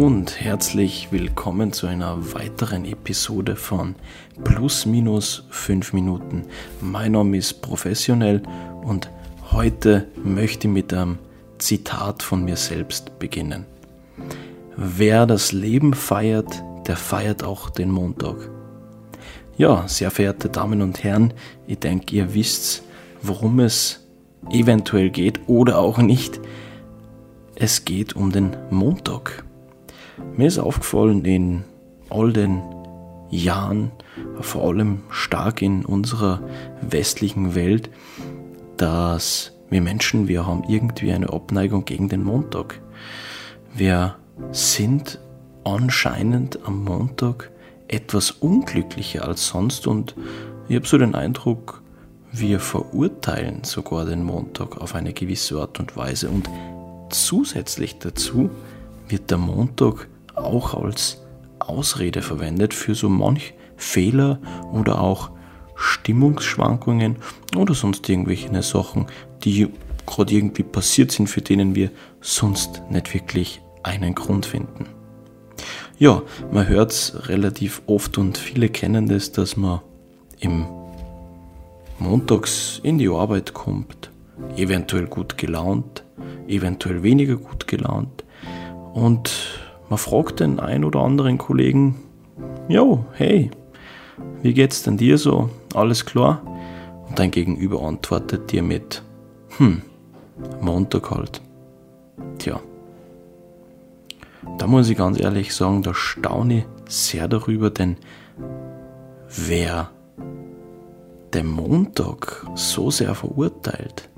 und herzlich willkommen zu einer weiteren Episode von Plus Minus 5 Minuten. Mein Name ist Professionell und heute möchte ich mit einem Zitat von mir selbst beginnen. Wer das Leben feiert, der feiert auch den Montag. Ja, sehr verehrte Damen und Herren, ich denke, ihr wisst, worum es eventuell geht oder auch nicht. Es geht um den Montag. Mir ist aufgefallen in all den Jahren, vor allem stark in unserer westlichen Welt, dass wir Menschen, wir haben irgendwie eine Abneigung gegen den Montag. Wir sind anscheinend am Montag etwas unglücklicher als sonst und ich habe so den Eindruck, wir verurteilen sogar den Montag auf eine gewisse Art und Weise und zusätzlich dazu wird der Montag auch als Ausrede verwendet für so manch Fehler oder auch Stimmungsschwankungen oder sonst irgendwelche Sachen, die gerade irgendwie passiert sind, für denen wir sonst nicht wirklich einen Grund finden. Ja, man hört es relativ oft und viele kennen das, dass man im Montags in die Arbeit kommt, eventuell gut gelaunt, eventuell weniger gut gelaunt und man fragt den ein oder anderen Kollegen, jo, hey, wie geht's denn dir so? Alles klar? Und dein Gegenüber antwortet dir mit, hm, Montag halt. Tja. Da muss ich ganz ehrlich sagen, da staune ich sehr darüber, denn wer den Montag so sehr verurteilt,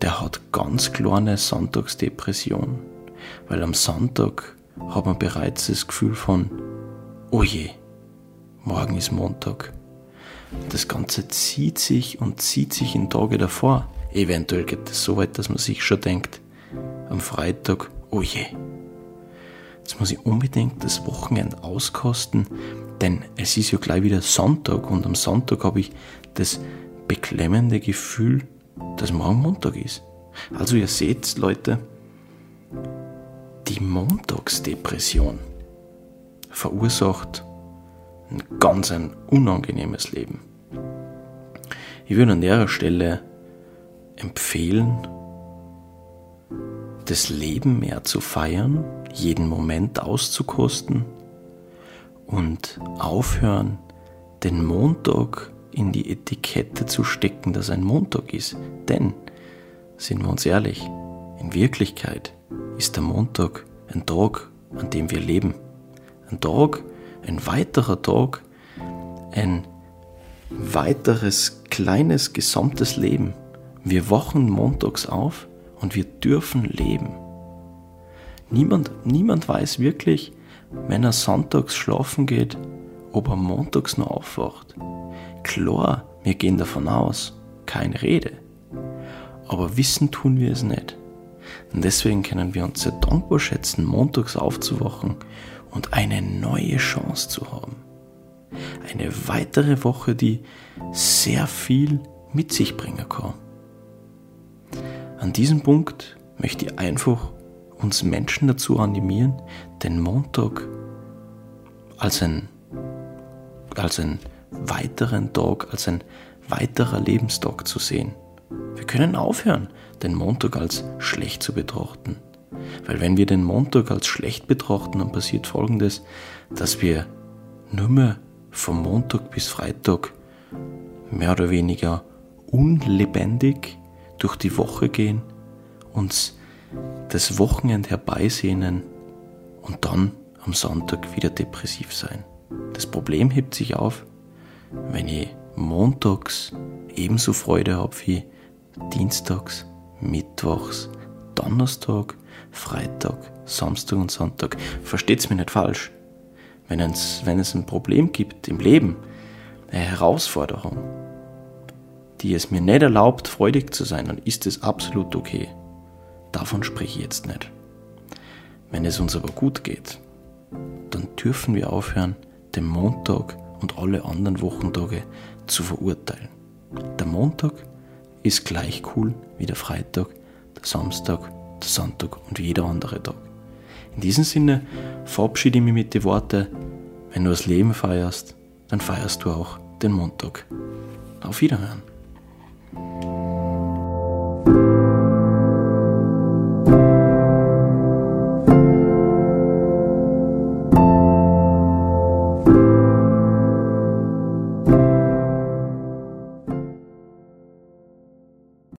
der hat ganz kleine Sonntagsdepression. Weil am Sonntag hat man bereits das Gefühl von, oh je, morgen ist Montag. Das Ganze zieht sich und zieht sich in Tage davor. Eventuell geht es so weit, dass man sich schon denkt, am Freitag, oh je, jetzt muss ich unbedingt das Wochenende auskosten, denn es ist ja gleich wieder Sonntag und am Sonntag habe ich das beklemmende Gefühl, dass morgen Montag ist. Also ihr seht, Leute, die Montagsdepression verursacht ein ganz ein unangenehmes Leben. Ich würde an der Stelle empfehlen, das Leben mehr zu feiern, jeden Moment auszukosten und aufhören, den Montag in die Etikette zu stecken, dass ein Montag ist. Denn, sind wir uns ehrlich, in Wirklichkeit ist der Montag ein Tag, an dem wir leben. Ein Tag, ein weiterer Tag, ein weiteres kleines gesamtes Leben. Wir wachen montags auf und wir dürfen leben. Niemand, niemand weiß wirklich, wenn er sonntags schlafen geht, ob er montags noch aufwacht. Klar, wir gehen davon aus, keine Rede. Aber wissen tun wir es nicht. Und deswegen können wir uns sehr dankbar schätzen, montags aufzuwachen und eine neue Chance zu haben. Eine weitere Woche, die sehr viel mit sich bringen kann. An diesem Punkt möchte ich einfach uns Menschen dazu animieren, den Montag als ein, als einen weiteren Tag, als ein weiterer Lebenstag zu sehen. Wir können aufhören, den Montag als schlecht zu betrachten. Weil wenn wir den Montag als schlecht betrachten, dann passiert Folgendes, dass wir nur mehr vom Montag bis Freitag mehr oder weniger unlebendig durch die Woche gehen, uns das Wochenende herbeisehnen und dann am Sonntag wieder depressiv sein. Das Problem hebt sich auf, wenn ich montags ebenso Freude habe wie dienstags Mittwochs, Donnerstag, Freitag, Samstag und Sonntag. Versteht's mir nicht falsch. Wenn es, wenn es ein Problem gibt im Leben, eine Herausforderung, die es mir nicht erlaubt, freudig zu sein, dann ist es absolut okay. Davon spreche ich jetzt nicht. Wenn es uns aber gut geht, dann dürfen wir aufhören, den Montag und alle anderen Wochentage zu verurteilen. Der Montag ist gleich cool wie der Freitag, der Samstag, der Sonntag und jeder andere Tag. In diesem Sinne verabschiede ich mich mit den Worten, wenn du das Leben feierst, dann feierst du auch den Montag. Auf Wiederhören.